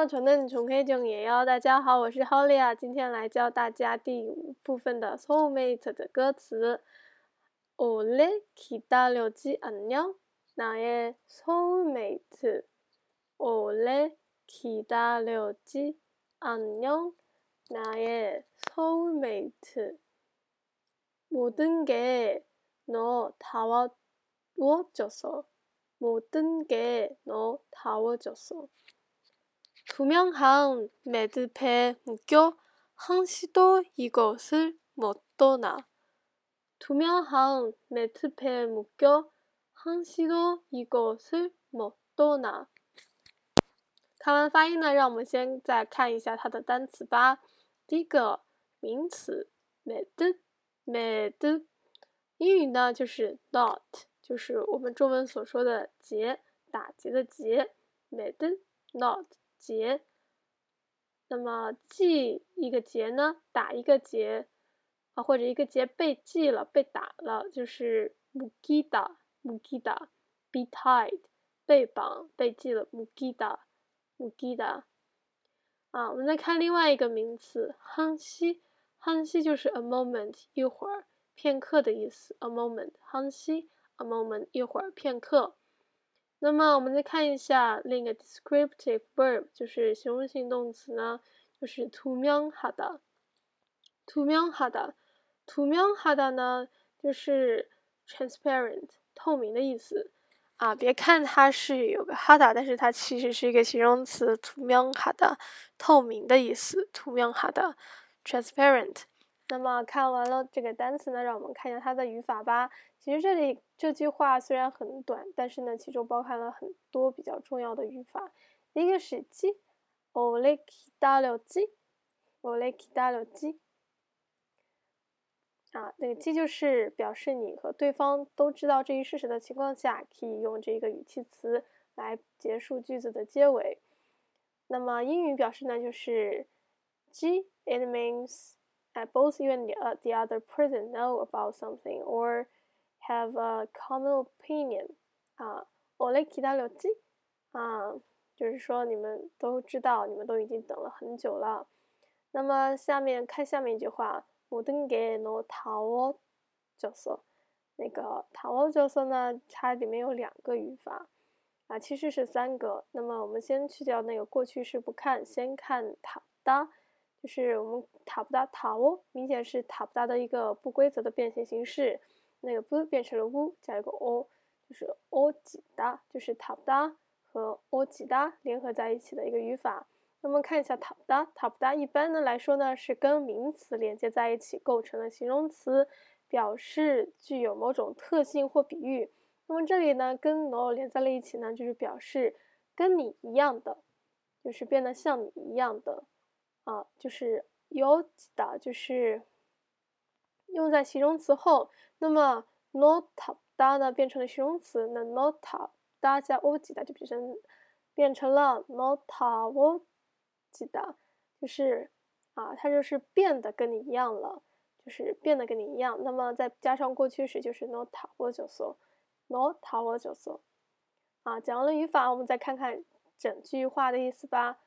안녕하세요，저는 종혜정예요。大家好，我是 Holly 今天来教大家第五部分的 soulmate 的歌词。오래기다렸지안녕나의 soulmate。오래기다렸지안녕나의 soulmate。모든게너다워졌어모든게너다워졌어 투명한 매듭에 묶여 한시도 이것을 못 떠나. 투명한 매듭에 묶여 한시도 이것을 못 떠나. 看完发音呢，让我们先再看一下它的单词吧。第一个名词 매듭 매듭，英语呢就是 knot，就是我们中文所说的结，打结的结。매듭 knot 结，那么系一个结呢，打一个结啊，或者一个结被系了、被打了，就是 mugida，mugida，be tied 被绑、被系了，mugida，mugida 啊。我们再看另外一个名词汉西，汉西就是 a moment 一会儿、片刻的意思，a moment 汉西 a moment 一会儿、片刻。那么我们再看一下另一个 descriptive verb，就是形容性动词呢，就是투명하다。투명하다，투명하다呢，就是 transparent 透明的意思啊。别看它是有个哈达，但是它其实是一个形容词，투명하다透明的意思，투명하다 transparent。那么看完了这个单词呢，让我们看一下它的语法吧。 其实这里这句话虽然很短，但是呢，其中包含了很多比较重要的语法。一个是 “g”，olek w g，olek w g。啊，那个鸡就是表示你和对方都知道这一事实的情况下，可以用这个语气词来结束句子的结尾。那么英语表示呢，就是 “g”，it means that both you and the the other person know about something or。have a common opinion 啊，我来给他家留记，啊，就是说你们都知道，你们都已经等了很久了，那么下面看下面一句话，我的给 no 哦，就说角色，那个 towel 角色呢，它里面有两个语法。啊，其实是三个，那么我们先去掉那个过去式不看，先看塔达，就是我们塔布达塔哦，明显是塔布达的一个不规则的变形形式。那个不变成了乌，加一个 o，就是哦几哒，就是塔不达和哦几哒联合在一起的一个语法。那么看一下塔不达，塔不达一般的来说呢是跟名词连接在一起，构成了形容词，表示具有某种特性或比喻。那么这里呢跟 no 连在了一起呢，就是表示跟你一样的，就是变得像你一样的啊，就是有几哒，就是用在形容词后，那么 nota da 呢变成了形容词，那 nota da 加 o 级的就变成变成了 nota o，记得就是啊，它就是变得跟你一样了，就是变得跟你一样。那么再加上过去时，就是 nota o joso，nota o joso。啊，讲完了语法，我们再看看整句话的意思吧。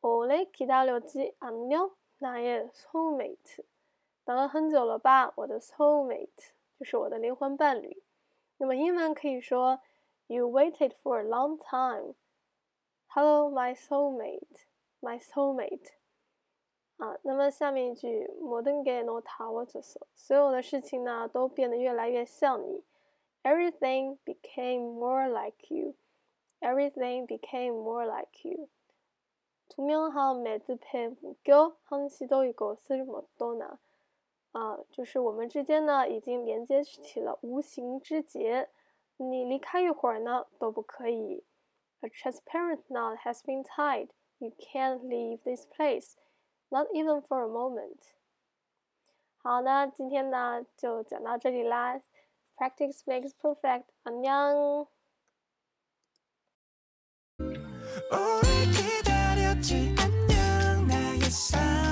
Ore kita noji an yo nai roommate。等了很久了吧，我的 soulmate。就是我的灵魂伴侣。那么英文可以说，You waited for a long time. Hello, my soulmate, my soulmate。啊，那么下面一句，모든게너다워졌 어， 所有的事情呢都变得越来越像你。Everything became more like you. Everything became more like you. 투명한 매듭에 묶여 한시도 이것을 못 떠나. 啊，就是我们之间呢已经连接起了无形之结，你离开一会儿呢都不可以。A transparent knot has been tied. You can't leave this place, not even for a moment. 好，那今天呢就讲到这里啦。Practice makes perfect. 안녕. 오래 기다렸지 안녕 나의 soulmate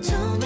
모